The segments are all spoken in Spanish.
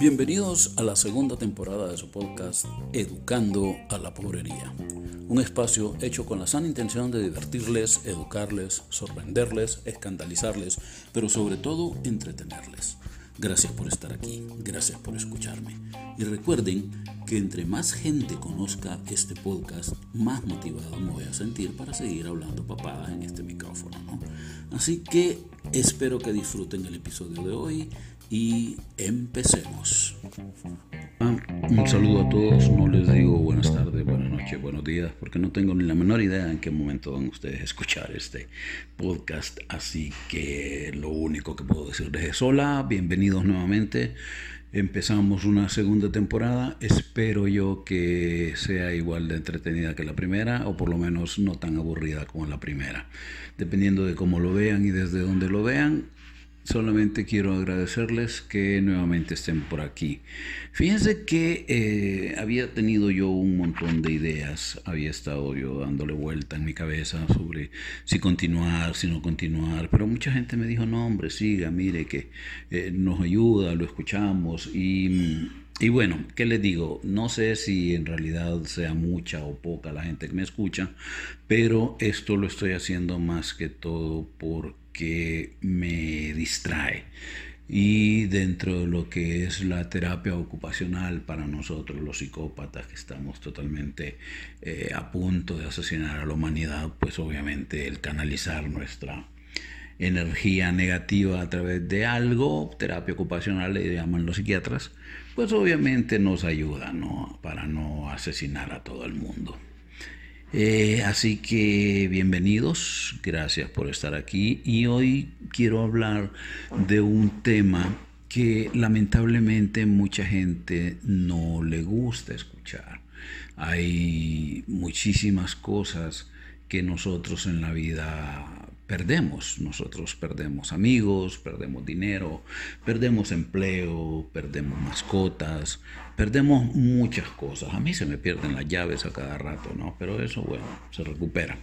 Bienvenidos a la segunda temporada de su podcast Educando a la Pobrería, un espacio hecho con la sana intención de divertirles, educarles, sorprenderles, escandalizarles, pero sobre todo entretenerles. Gracias por estar aquí, gracias por escucharme. Y recuerden que entre más gente conozca este podcast, más motivado me voy a sentir para seguir hablando papadas en este micrófono. Así que espero que disfruten el episodio de hoy y empecemos. Ah, un saludo a todos, no les digo buenas tardes, buenas noches, buenos días, porque no tengo ni la menor idea en qué momento van ustedes a escuchar este podcast, así que lo único que puedo decirles es hola, bienvenidos nuevamente. Empezamos una segunda temporada, espero yo que sea igual de entretenida que la primera o por lo menos no tan aburrida como la primera. Dependiendo de cómo lo vean y desde dónde lo vean, Solamente quiero agradecerles que nuevamente estén por aquí. Fíjense que eh, había tenido yo un montón de ideas, había estado yo dándole vuelta en mi cabeza sobre si continuar, si no continuar, pero mucha gente me dijo, no hombre, siga, mire que eh, nos ayuda, lo escuchamos y... Y bueno, ¿qué les digo? No sé si en realidad sea mucha o poca la gente que me escucha, pero esto lo estoy haciendo más que todo por que me distrae. Y dentro de lo que es la terapia ocupacional para nosotros los psicópatas que estamos totalmente eh, a punto de asesinar a la humanidad, pues obviamente el canalizar nuestra energía negativa a través de algo, terapia ocupacional le llaman los psiquiatras, pues obviamente nos ayuda ¿no? para no asesinar a todo el mundo. Eh, así que bienvenidos, gracias por estar aquí y hoy quiero hablar de un tema que lamentablemente mucha gente no le gusta escuchar. Hay muchísimas cosas que nosotros en la vida perdemos. Nosotros perdemos amigos, perdemos dinero, perdemos empleo, perdemos mascotas, perdemos muchas cosas. A mí se me pierden las llaves a cada rato, ¿no? Pero eso, bueno, se recupera.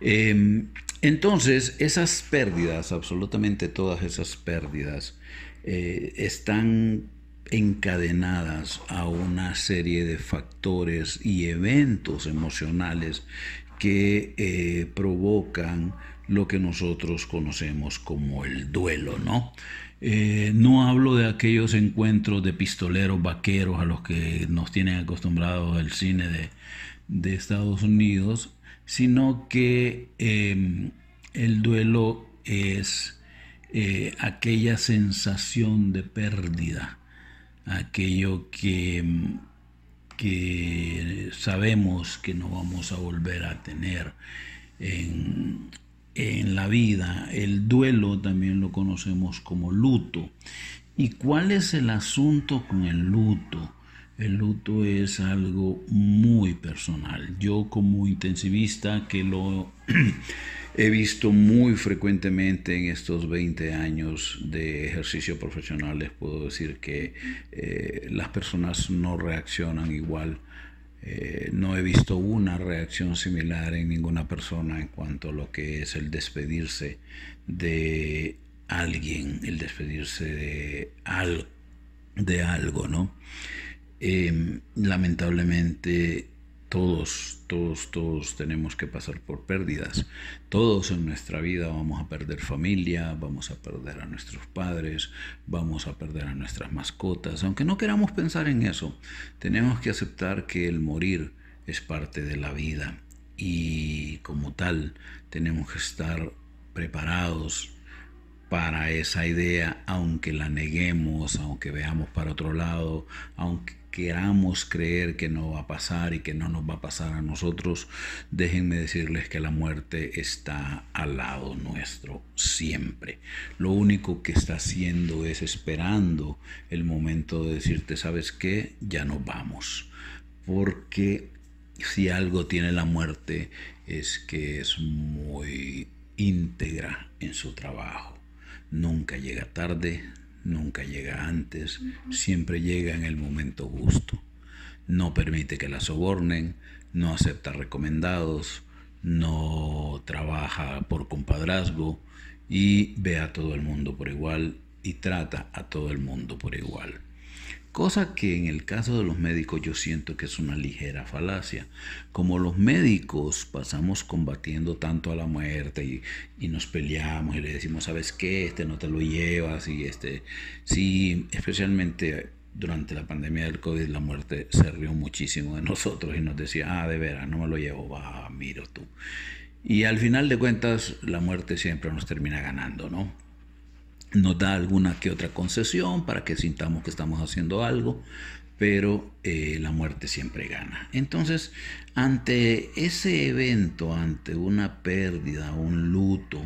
Em, entonces, esas pérdidas, absolutamente todas esas pérdidas, eh, están encadenadas a una serie de factores y eventos emocionales que eh, provocan lo que nosotros conocemos como el duelo, ¿no? Eh, no hablo de aquellos encuentros de pistoleros vaqueros a los que nos tienen acostumbrados el cine de, Estados Unidos, sino que em, el duelo es eh, aquella sensación de pérdida, aquello que, que sabemos que no vamos a volver a tener en, en la vida. El duelo también lo conocemos como luto. ¿Y cuál es el asunto con el luto? El luto es algo muy personal. Yo como intensivista que lo he visto muy frecuentemente en estos 20 años de ejercicio profesional, les puedo decir que eh, las personas no reaccionan igual eh, no he visto una reacción similar en ninguna persona en cuanto a lo que es el despedirse de alguien, el despedirse de, de algo, ¿no? Em, lamentablemente todos, todos, todos tenemos que pasar por pérdidas. Todos en nuestra vida vamos a perder familia, vamos a perder a nuestros padres, vamos a perder a nuestras mascotas. Aunque no queramos pensar en eso, tenemos que aceptar que el morir es parte de la vida y como tal tenemos que estar preparados para esa idea, aunque la neguemos, aunque veamos para otro lado, aunque queramos creer que no va a pasar y que no nos va a pasar a nosotros, déjenme decirles que la muerte está al lado nuestro siempre. Lo único que está haciendo es esperando el momento de decirte, ¿sabes qué? Ya nos vamos. Porque si algo tiene la muerte es que es muy íntegra en su trabajo. Nunca llega tarde, nunca llega antes, siempre llega en el momento justo. No permite que la sobornen, no acepta recomendados, no trabaja por compadrazgo y ve a todo el mundo por igual y trata a todo el mundo por igual. Cosa que en el caso de los médicos yo siento que es una ligera falacia. Como los médicos pasamos combatiendo tanto a la muerte y, nos peleamos y le decimos, ¿sabes qué? Este no te lo llevas y este, sí, especialmente durante la pandemia del COVID la muerte se rió muchísimo de nosotros y nos decía, ah, de veras, no me lo llevo, va, miro tú. Y al final de cuentas la muerte siempre nos termina ganando, ¿no? Nos da alguna que otra concesión para que sintamos que estamos haciendo algo, pero eh, la muerte siempre gana. Entonces, ante ese evento, ante una pérdida, un luto,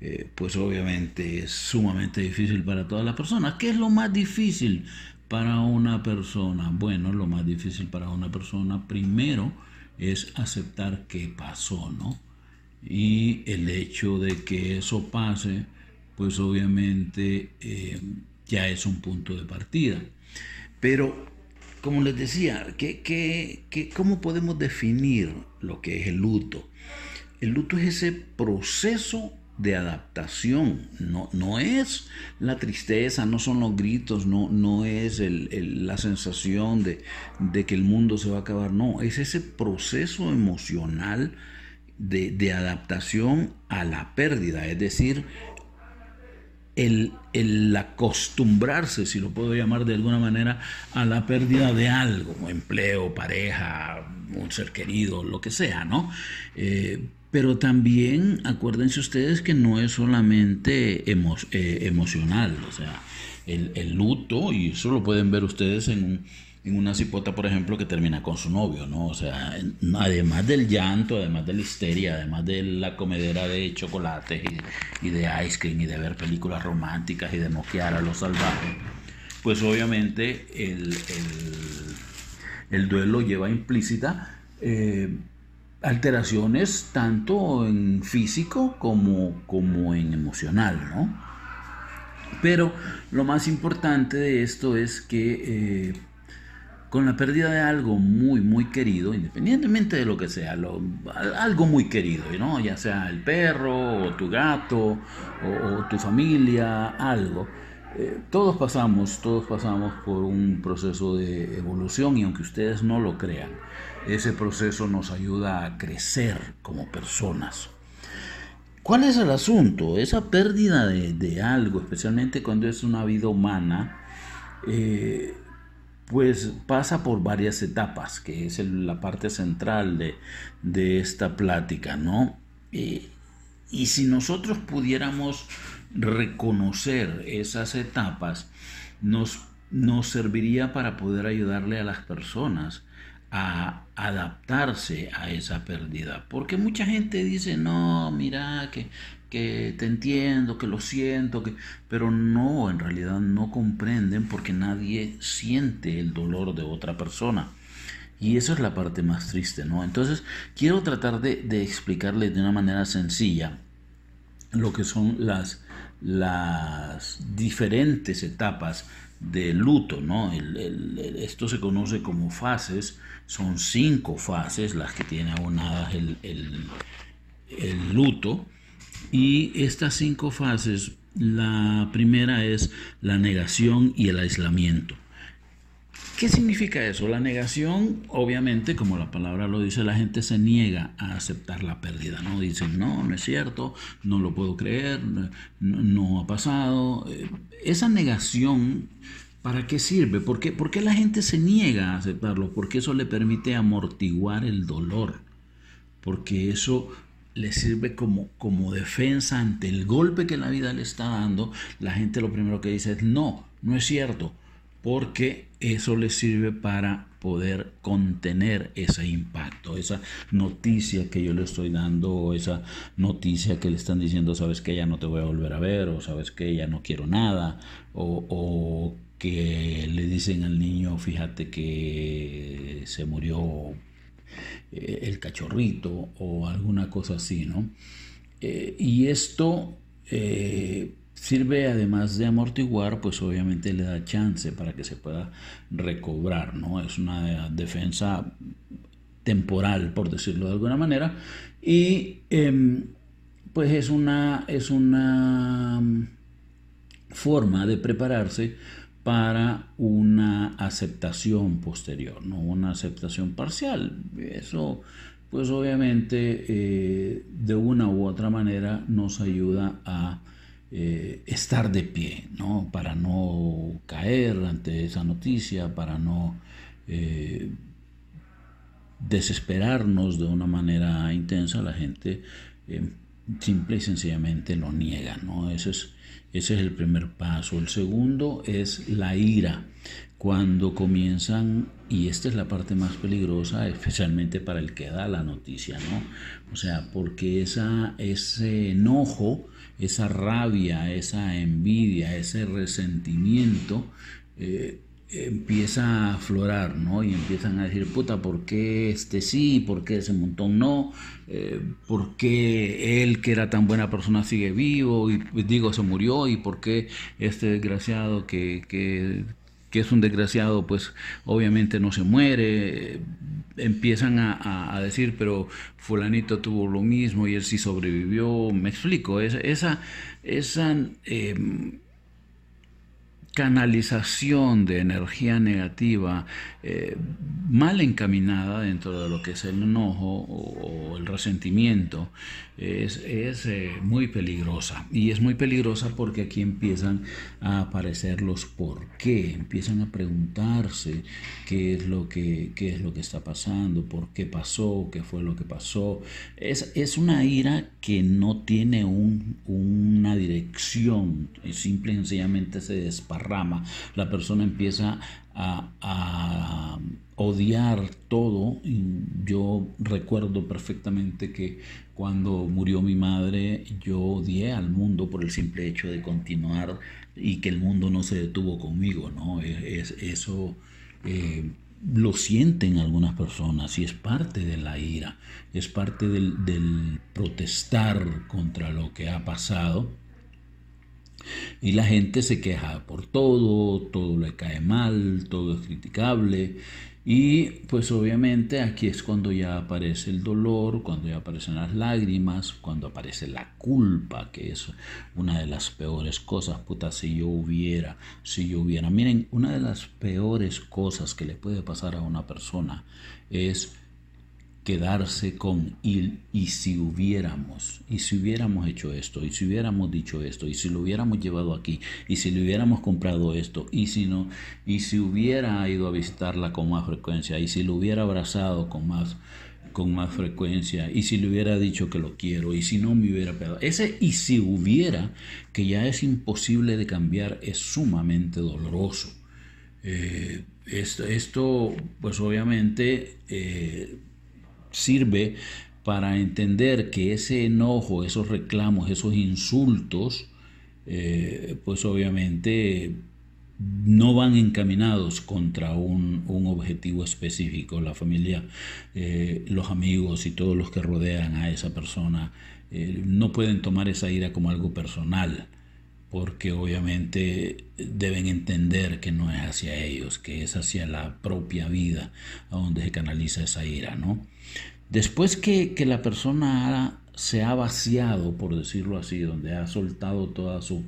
eh, pues obviamente es sumamente difícil para todas las personas. ¿Qué es lo más difícil para una persona? Bueno, lo más difícil para una persona primero es aceptar que pasó, ¿no? Y el hecho de que eso pase, pues obviamente eh, ya es un punto de partida. Pero, como les decía, ¿qué, cómo podemos definir lo que es el luto? El luto es ese proceso de adaptación, no, no es la tristeza, no son los gritos, no, no es la sensación de, de, que el mundo se va a acabar, no, es ese proceso emocional de, de adaptación a la pérdida, es decir, el, acostumbrarse, si lo puedo llamar de alguna manera, a la pérdida de algo, empleo, pareja, un ser querido, lo que sea, ¿no? Eh, pero también acuérdense ustedes que no es solamente eh, emocional, o sea, el, el, luto, y eso lo pueden ver ustedes en un en una cipota, por ejemplo, que termina con su novio, ¿no? O sea, además del llanto, además de la histeria, además de la comedera de chocolate y, de ice cream y de ver películas románticas y de moquear a los salvajes, pues obviamente el, duelo lleva implícita eh, alteraciones tanto en físico como, como en emocional, ¿no? Pero lo más importante de esto es que eh, con la pérdida de algo muy, muy querido, independientemente de lo que sea, algo muy querido, ¿no? ya sea el perro o tu gato o, tu familia, algo. Eh, todos pasamos, todos pasamos por un proceso de evolución y aunque ustedes no lo crean, ese proceso nos ayuda a crecer como personas. ¿Cuál es el asunto? Esa pérdida de, algo, especialmente cuando es una vida humana, eh, pues pasa por varias etapas, que es la parte central de, esta plática, ¿no? y si nosotros pudiéramos reconocer esas etapas, nos, nos serviría para poder ayudarle a las personas a adaptarse a esa pérdida. Porque mucha gente dice, no, mira, que que te entiendo, que lo siento, que... pero no, en realidad no comprenden porque nadie siente el dolor de otra persona. Y esa es la parte más triste, ¿no? Entonces, quiero tratar de, explicarles de una manera sencilla lo que son las, las diferentes etapas de luto, ¿no? esto se conoce como fases, son cinco fases las que tiene aunadas el, el luto. Y estas cinco fases, la primera es la negación y el aislamiento. ¿Qué significa eso? La negación, obviamente, como la palabra lo dice, la gente se niega a aceptar la pérdida, ¿no? Dicen, no, no es cierto, no lo puedo creer, no, ha pasado. Esa negación, ¿para qué sirve? ¿Por ¿Por qué la gente se niega a aceptarlo? Porque eso le permite amortiguar el dolor. Porque eso le sirve como, como defensa ante el golpe que la vida le está dando, la gente lo primero que dice es no, no es cierto, porque eso le sirve para poder contener ese impacto, esa noticia que yo le estoy dando, esa noticia que le están diciendo, sabes que ya no te voy a volver a ver, o sabes que ya no quiero nada, o, o que le dicen al niño, fíjate que se murió eh, el cachorrito o alguna cosa así, ¿no? Eh, y esto eh, sirve además de amortiguar, pues obviamente le da chance para que se pueda recobrar, ¿no? Es una defensa temporal, por decirlo de alguna manera, y em, pues es una, es una mm, forma de prepararse para una aceptación posterior, no una aceptación parcial. Eso, pues obviamente, eh, de una u otra manera nos ayuda a eh, estar de pie, ¿no? Para no caer ante esa noticia, para no eh, desesperarnos de una manera intensa, la gente simple y sencillamente lo niega, ¿no? Es, ese es el primer paso. El segundo es la ira. Cuando comienzan, y esta es la parte más peligrosa, especialmente para el que da la noticia, ¿no? O sea, porque esa, ese enojo, esa rabia, esa envidia, ese resentimiento, eh, empieza a aflorar, ¿no? Y empiezan a decir, puta, ¿por qué este sí? ¿Por qué ese montón no? Eh, ¿Por qué él, que era tan buena persona, sigue vivo? Y pues, digo, se murió. ¿Y por qué este desgraciado que, que, que es un desgraciado, pues obviamente no se muere? Empiezan a, a, decir, pero fulanito tuvo lo mismo y él sí sobrevivió. Me explico, esa... esa, eh, canalización de energía negativa eh, mal encaminada dentro de lo que es el enojo o, el resentimiento es, eh, muy peligrosa. Y es muy peligrosa porque aquí empiezan a aparecer los por qué, empiezan a preguntarse qué es lo que, qué es lo que está pasando, por qué pasó, qué fue lo que pasó. Es, es una ira que no tiene un, una dirección, simple y sencillamente se desparrama. La persona empieza a, odiar todo. Yo recuerdo perfectamente que cuando murió mi madre, yo odié al mundo por el simple hecho de continuar y que el mundo no se detuvo conmigo, ¿no? Es, eso eh, lo sienten algunas personas y es parte de la ira, es parte del protestar contra lo que ha pasado y la gente se queja por todo, todo le cae mal, todo es criticable. Y pues obviamente aquí es cuando ya aparece el dolor, cuando ya aparecen las lágrimas, cuando aparece la culpa, que es una de las peores cosas, puta, si yo hubiera, si yo hubiera. Miren, una de las peores cosas que le puede pasar a una persona es quedarse con y, y si hubiéramos, y si hubiéramos hecho esto, y si hubiéramos dicho esto, y si lo hubiéramos llevado aquí, y si le hubiéramos comprado esto, y si no, y si hubiera ido a visitarla con más frecuencia, y si lo hubiera abrazado con más con más frecuencia y si le hubiera dicho que lo quiero y si no me hubiera pegado. Ese y si hubiera, que ya es imposible de cambiar, es sumamente doloroso. Eh, esto, pues obviamente eh, sirve para entender que ese enojo, esos reclamos, esos insultos, eh, pues obviamente no van encaminados contra un, objetivo específico. La familia, eh, los amigos y todos los que rodean a esa persona eh, no pueden tomar esa ira como algo personal, porque obviamente deben entender que no es hacia ellos, que es hacia la propia vida a donde se canaliza esa ira, ¿no? Después que, la persona se ha vaciado, por decirlo así, donde ha soltado toda su,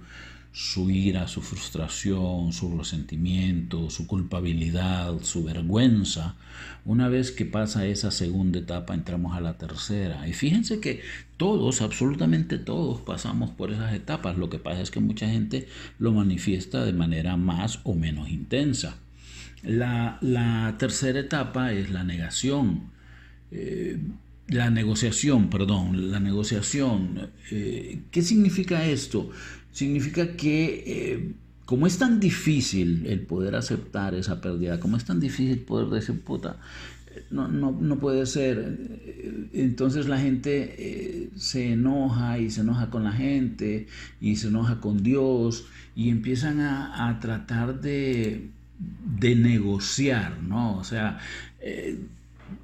su ira, su frustración, su resentimiento, su culpabilidad, su vergüenza. Una vez que pasa esa segunda etapa, entramos a la tercera. Y fíjense que todos, absolutamente todos, pasamos por esas etapas. Lo que pasa es que mucha gente lo manifiesta de manera más o menos intensa. La, la tercera etapa es la negación eh, la negociación, perdón, la negociación. Eh, ¿Qué significa esto? Significa que eh, como es tan difícil el poder aceptar esa pérdida, como es tan difícil poder decir, puta, no, no, no puede ser. Entonces la gente se enoja y se enoja con la gente y se enoja con Dios y empiezan a, a tratar de, de negociar, ¿no? O sea,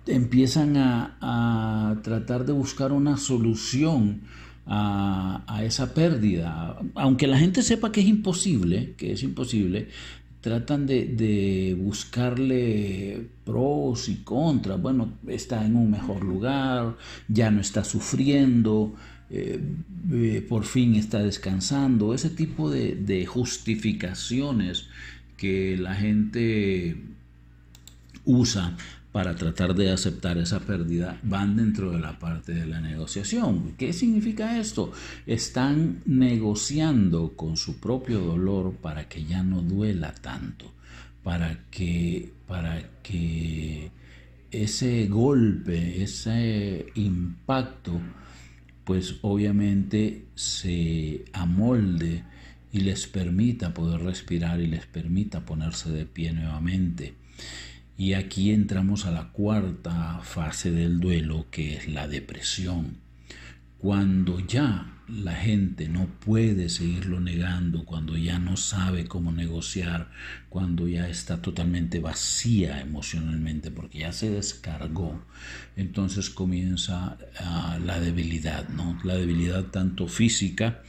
empiezan a, tratar de buscar una solución a, esa pérdida. Aunque la gente sepa que es imposible, que es imposible, tratan de, buscarle pros y contras. Bueno, está en un mejor lugar, ya no está sufriendo, eh, por fin está descansando, ese tipo de, justificaciones que la gente usa para tratar de aceptar esa pérdida van dentro de la parte de la negociación. ¿Qué significa esto? Están negociando con su propio dolor para que ya no duela tanto, para que, para que ese golpe, ese impacto, pues obviamente se amolde y les permita poder respirar y les permita ponerse de pie nuevamente. Y aquí entramos a la cuarta fase del duelo, que es la depresión. Cuando ya la gente no puede seguirlo negando, cuando ya no sabe cómo negociar, cuando ya está totalmente vacía emocionalmente porque ya se descargó, entonces comienza ah, la debilidad, ¿no? La debilidad tanto física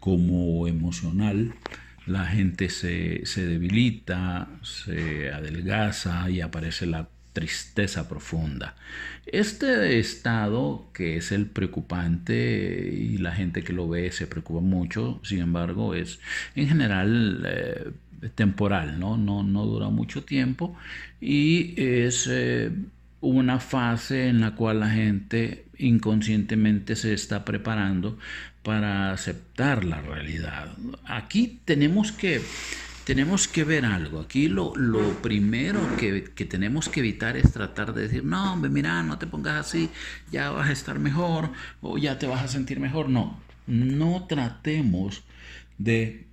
como emocional. La gente se, se debilita, se adelgaza y aparece la tristeza profunda. Este estado, que es el preocupante y la gente que lo ve se preocupa mucho, sin embargo, es en general eh, temporal, ¿no? ¿no? No dura mucho tiempo y es eh, una fase en la cual la gente inconscientemente se está preparando para aceptar la realidad. Aquí tenemos que tenemos que ver algo. Aquí lo, primero que, tenemos que evitar es tratar de decir, no, hombre, mira, no te pongas así, ya vas a estar mejor o ya te vas a sentir mejor. No, no tratemos de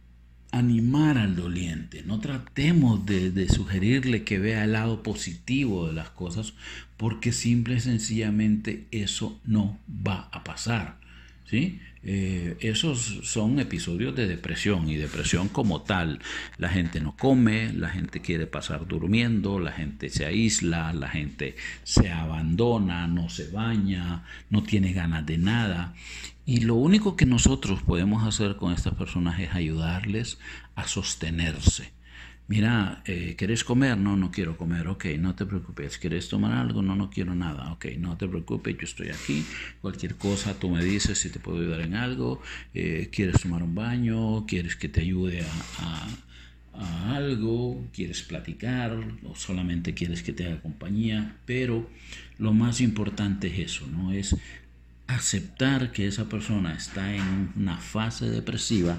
animar al doliente, no tratemos de, de sugerirle que vea el lado positivo de las cosas, porque simple y sencillamente eso no va a pasar. ¿Sí? Eh, esos son episodios de depresión y depresión como tal. La gente no come, la gente quiere pasar durmiendo, la gente se aísla, la gente se abandona, no se baña, no tiene ganas de nada. Y lo único que nosotros podemos hacer con estas personas es ayudarles a sostenerse mira, eh, ¿quieres comer? No, no quiero comer, ok, no te preocupes. ¿Quieres tomar algo? No, no quiero nada, ok, no te preocupes, yo estoy aquí. Cualquier cosa, tú me dices si te puedo ayudar en algo. Eh, ¿Quieres tomar un baño? ¿Quieres que te ayude a, a algo? ¿Quieres platicar? ¿O solamente quieres que te haga compañía? Pero lo más importante es eso, ¿no? Es aceptar que esa persona está en una fase depresiva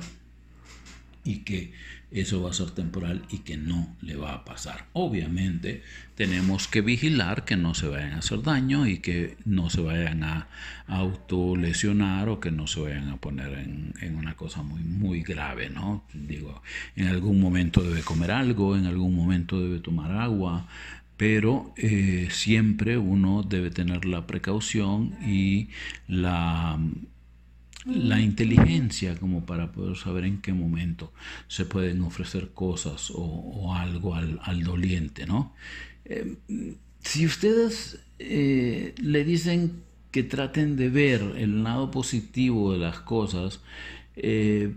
y que eso va a ser temporal y que no le va a pasar. Obviamente tenemos que vigilar que no se vayan a hacer daño y que no se vayan a autolesionar o que no se vayan a poner en, una cosa muy, muy grave, ¿no? Digo, en algún momento debe comer algo, en algún momento debe tomar agua, pero eh, siempre uno debe tener la precaución y la la inteligencia como para poder saber en qué momento se pueden ofrecer cosas o, algo al, doliente, ¿no? Eh, si ustedes eh, le dicen que traten de ver el lado positivo de las cosas, eh,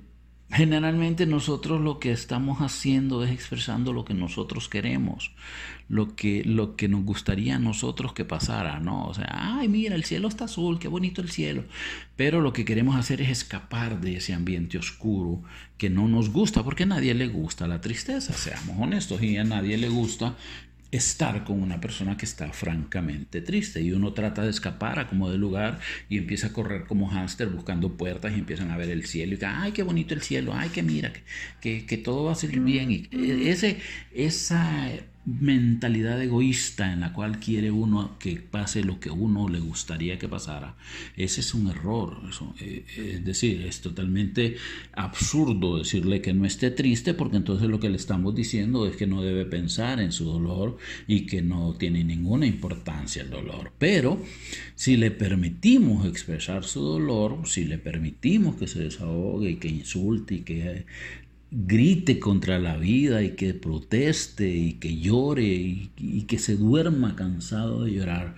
Generalmente nosotros lo que estamos haciendo es expresando lo que nosotros queremos, lo que, lo que nos gustaría a nosotros que pasara, ¿no? O sea, ay, mira, el cielo está azul, qué bonito el cielo. Pero lo que queremos hacer es escapar de ese ambiente oscuro que no nos gusta, porque a nadie le gusta la tristeza, seamos honestos, y a nadie le gusta estar con una persona que está francamente triste. Y uno trata de escapar a como de lugar y empieza a correr como hámster buscando puertas y empiezan a ver el cielo y ay qué bonito el cielo, ay que mira que, que, todo va a salir bien y ese, esa mentalidad egoísta en la cual quiere uno que pase lo que uno le gustaría que pasara, ese es un error. Eh, es decir, es totalmente absurdo decirle que no esté triste porque entonces lo que le estamos diciendo es que no debe pensar en su dolor y que no tiene ninguna importancia el dolor. Pero si le permitimos expresar su dolor, si le permitimos que se desahogue y que insulte y que grite contra la vida y que proteste y que llore y, que se duerma cansado de llorar,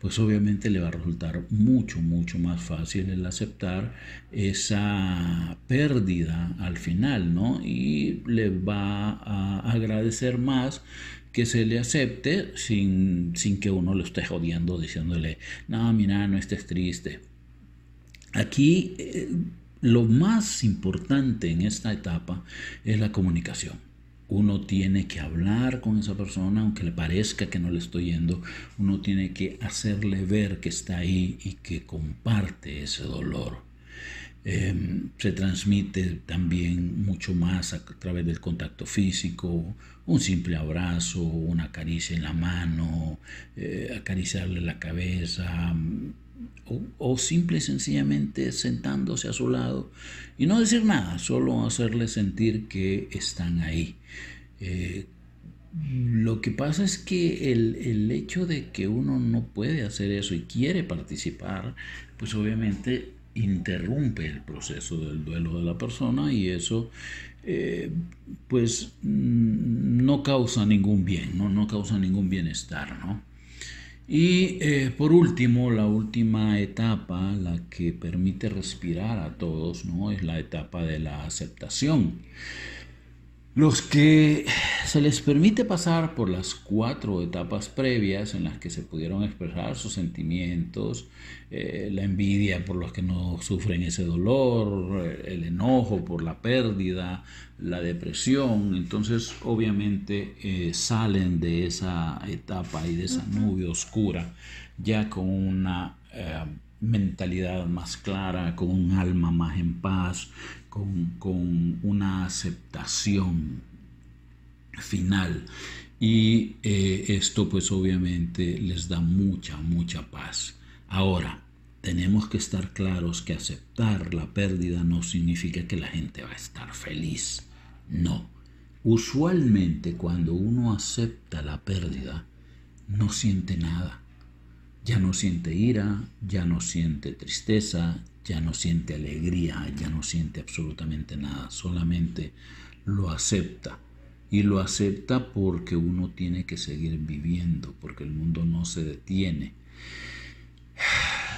pues obviamente le va a resultar mucho, mucho más fácil el aceptar esa pérdida al final, ¿no? Y le va a agradecer más que se le acepte sin, sin que uno lo esté jodiendo diciéndole, no, mira, no estés triste Aquí eh, lo más importante en esta etapa es la comunicación. Uno tiene que hablar con esa persona, aunque le parezca que no le estoy yendo. Uno tiene que hacerle ver que está ahí y que comparte ese dolor. Em, se transmite también mucho más a través del contacto físico, un simple abrazo, una caricia en la mano, eh, acariciarle la cabeza, o, simple y sencillamente sentándose a su lado y no decir nada, solo hacerle sentir que están ahí. Eh, lo que pasa es que el, el, hecho de que uno no puede hacer eso y quiere participar, pues obviamente interrumpe el proceso del duelo de la persona y eso eh, pues mm, no causa ningún bien, no, no causa ningún bienestar, ¿no? Y eh, por último, la última etapa, la que permite respirar a todos, ¿no? es la etapa de la aceptación. Los que se les permite pasar por las cuatro etapas previas en las que se pudieron expresar sus sentimientos, eh, la envidia por los que no sufren ese dolor, el enojo por la pérdida, la depresión, entonces obviamente eh, salen de esa etapa y de esa nube oscura ya con una eh, mentalidad más clara, con un alma más en paz, con, una aceptación final. Y eh, esto pues obviamente les da mucha, mucha paz. Ahora, tenemos que estar claros que aceptar la pérdida no significa que la gente va a estar feliz. No. Usualmente cuando uno acepta la pérdida, no siente nada. Ya no siente ira, ya no siente tristeza, ya no siente alegría, ya no siente absolutamente nada, solamente lo acepta. Y lo acepta porque uno tiene que seguir viviendo, porque el mundo no se detiene.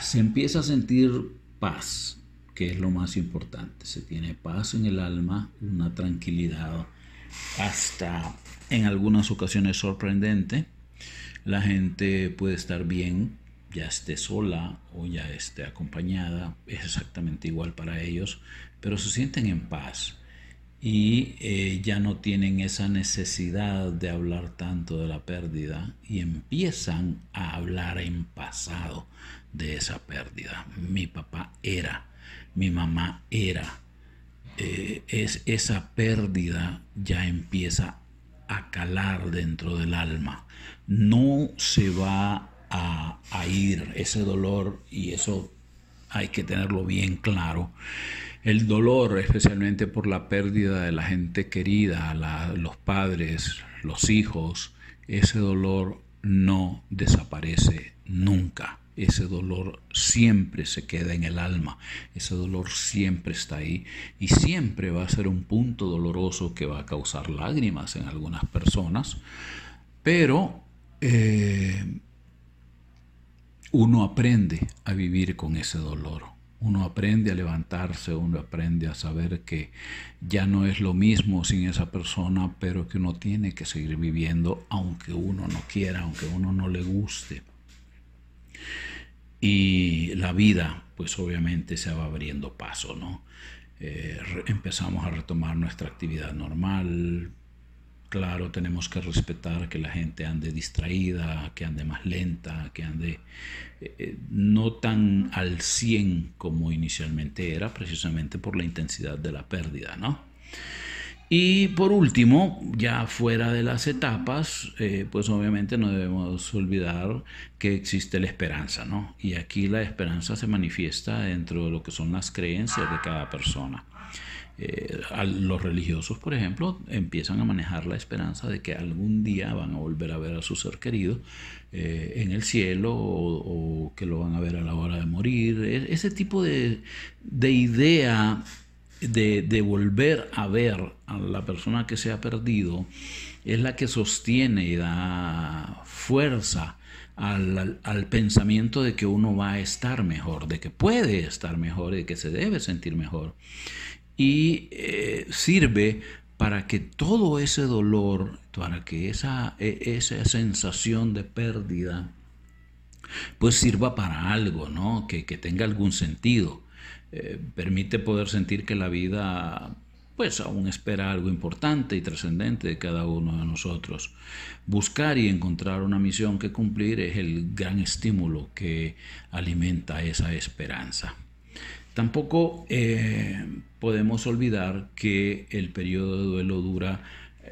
Se empieza a sentir paz, que es lo más importante. Se tiene paz en el alma, una tranquilidad hasta en algunas ocasiones sorprendente. La gente puede estar bien ya esté sola o ya esté acompañada, es exactamente igual para ellos, pero se sienten en paz y eh, ya no tienen esa necesidad de hablar tanto de la pérdida y empiezan a hablar en pasado de esa pérdida. Mi papá era, mi mamá era. Eh, es, esa pérdida ya empieza a calar dentro del alma. No se va a, ir ese dolor y eso hay que tenerlo bien claro. El dolor, especialmente por la pérdida de la gente querida, los padres, los hijos, ese dolor no desaparece nunca. Ese dolor siempre se queda en el alma, ese dolor siempre está ahí y siempre va a ser un punto doloroso que va a causar lágrimas en algunas personas, pero eh, uno aprende a vivir con ese dolor. Uno aprende a levantarse, uno aprende a saber que ya no es lo mismo sin esa persona, pero que uno tiene que seguir viviendo aunque uno no quiera, aunque uno no le guste. Y la vida, pues obviamente se va abriendo paso, ¿no? Eh, empezamos a retomar nuestra actividad normal, Claro, tenemos que respetar que la gente ande distraída, que ande más lenta, que ande eh, eh, no tan al 100 como inicialmente era, precisamente por la intensidad de la pérdida, ¿no? Y por último, ya fuera de las etapas, eh, pues obviamente no debemos olvidar que existe la esperanza, ¿no? Y aquí la esperanza se manifiesta dentro de lo que son las creencias de cada persona. Eh, los religiosos, por ejemplo, empiezan a manejar la esperanza de que algún día van a volver a ver a su ser querido eh, en el cielo o, que lo van a ver a la hora de morir. E, ese tipo de, idea de, volver a ver a la persona que se ha perdido es la que sostiene y da fuerza al, al, pensamiento de que uno va a estar mejor, de que puede estar mejor, de que se debe sentir mejor y eh, sirve para que todo ese dolor, para que esa, e, esa sensación de pérdida, pues sirva para algo, ¿no? Que, tenga algún sentido. eh, permite poder sentir que la vida pues aún espera algo importante y trascendente de cada uno de nosotros. Buscar y encontrar una misión que cumplir es el gran estímulo que alimenta esa esperanza. Tampoco eh, podemos olvidar que el periodo de duelo dura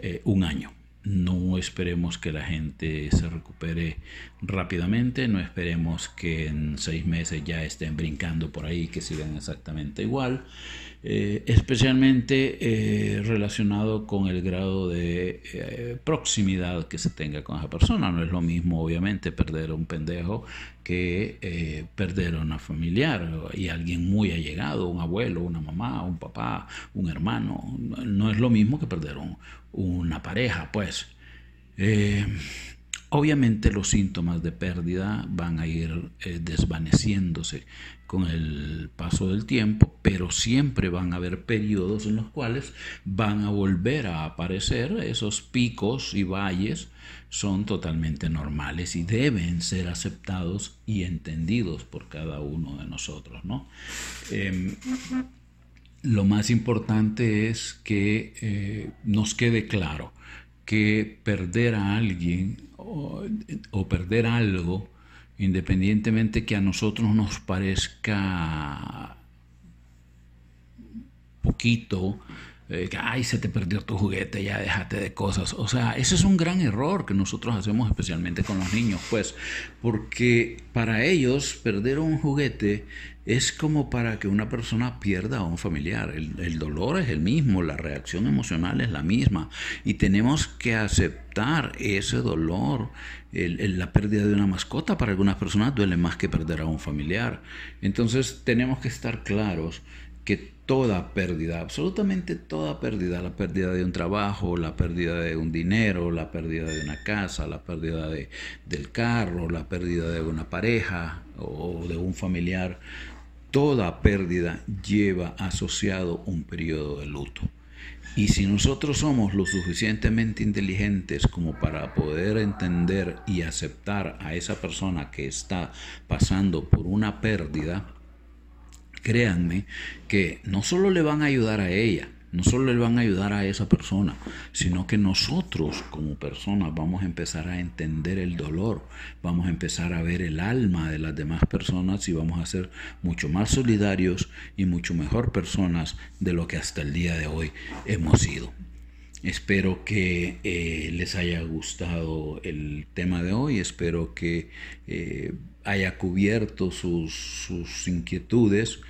eh, un año. No esperemos que la gente se recupere rápidamente, no esperemos que en seis meses ya estén brincando por ahí, que sigan exactamente igual. Eh, especialmente eh, relacionado con el grado de eh, proximidad que se tenga con esa persona. No es lo mismo, obviamente, perder un pendejo que perder a una familiar y alguien muy allegado, un abuelo, una mamá, un papá, un hermano. No es lo mismo que perder una pareja, pues. Obviamente los síntomas de pérdida van a ir desvaneciéndose con el paso del tiempo, pero siempre van a haber periodos en los cuales van a volver a aparecer esos picos y valles son totalmente normales y deben ser aceptados y entendidos por cada uno de nosotros. ¿no? Em, lo más importante es que eh, nos quede claro que perder a alguien o perder algo independientemente que a nosotros nos parezca poquito, eh, que ay, se te perdió tu juguete, ya déjate de cosas. O sea, ese es un gran error que nosotros hacemos especialmente con los niños, pues, porque para ellos perder un juguete es como para que una persona pierda a un familiar. El, dolor es el mismo, la reacción emocional es la misma y tenemos que aceptar ese dolor. la pérdida de una mascota para algunas personas duele más que perder a un familiar. Entonces tenemos que estar claros que toda pérdida, absolutamente toda pérdida, la pérdida de un trabajo, la pérdida de un dinero, la pérdida de una casa, la pérdida de, del carro, la pérdida de una pareja o de un familiar, toda pérdida lleva asociado un periodo de luto. Y si nosotros somos lo suficientemente inteligentes como para poder entender y aceptar a esa persona que está pasando por una pérdida, créanme que no solo le van a ayudar a ella, no solo le van a ayudar a esa persona, sino que nosotros como personas vamos a empezar a entender el dolor, vamos a empezar a ver el alma de las demás personas y vamos a ser mucho más solidarios y mucho mejor personas de lo que hasta el día de hoy hemos sido. Espero que eh, les haya gustado el tema de hoy, espero que eh, haya cubierto sus, sus inquietudes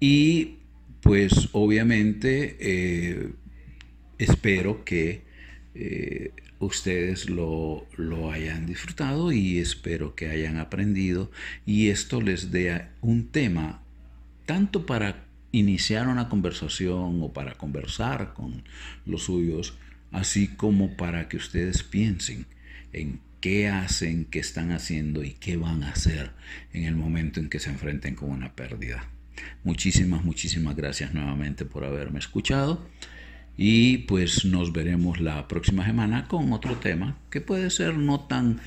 y pues obviamente eh, espero que eh, ustedes lo, lo, hayan disfrutado y espero que hayan aprendido y esto les dé un tema tanto para iniciar una conversación o para conversar con los suyos, así como para que ustedes piensen en qué hacen, qué están haciendo y qué van a hacer en el momento en que se enfrenten con una pérdida. Muchísimas, muchísimas gracias nuevamente por haberme escuchado. Y pues nos veremos la próxima semana con otro tema que puede ser no tan,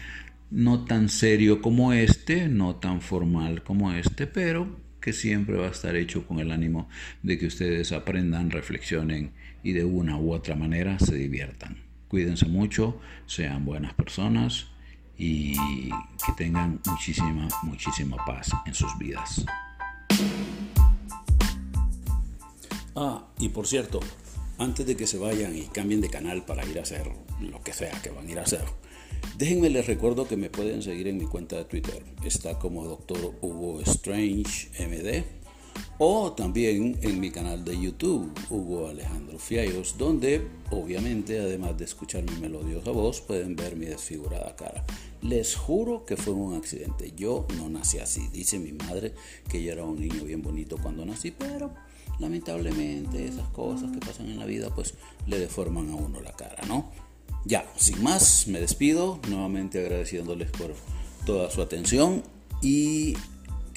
no tan serio como este, no tan formal como este, pero que siempre va a estar hecho con el ánimo de que ustedes aprendan, reflexionen y de una u otra manera se diviertan. Cuídense mucho, sean buenas personas y que tengan muchísima, muchísima paz en sus vidas. Ah, y por cierto, antes de que se vayan y cambien de canal para ir a hacer lo que sea que van a ir a hacer, déjenme les recuerdo que me pueden seguir en mi cuenta de Twitter. Está como Dr. Hugo Strange MD. O también en mi canal de YouTube, Hugo Alejandro Fiallos, donde obviamente además de escuchar mi melodiosa voz, pueden ver mi desfigurada cara. Les juro que fue un accidente. Yo no nací así. Dice mi madre que yo era un niño bien bonito cuando nací, pero lamentablemente esas cosas que pasan en la vida pues le deforman a uno la cara, ¿no? Ya, sin más, me despido, nuevamente agradeciéndoles por toda su atención y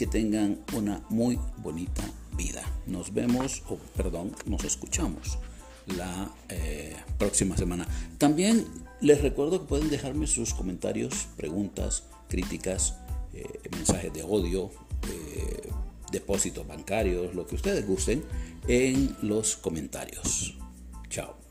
que tengan una muy bonita vida. Nos vemos, o perdón, nos escuchamos la eh, próxima semana. También les recuerdo que pueden dejarme sus comentarios, preguntas, críticas, eh, mensajes de odio, eh, depósitos bancarios, lo que ustedes gusten, en los comentarios. Chao.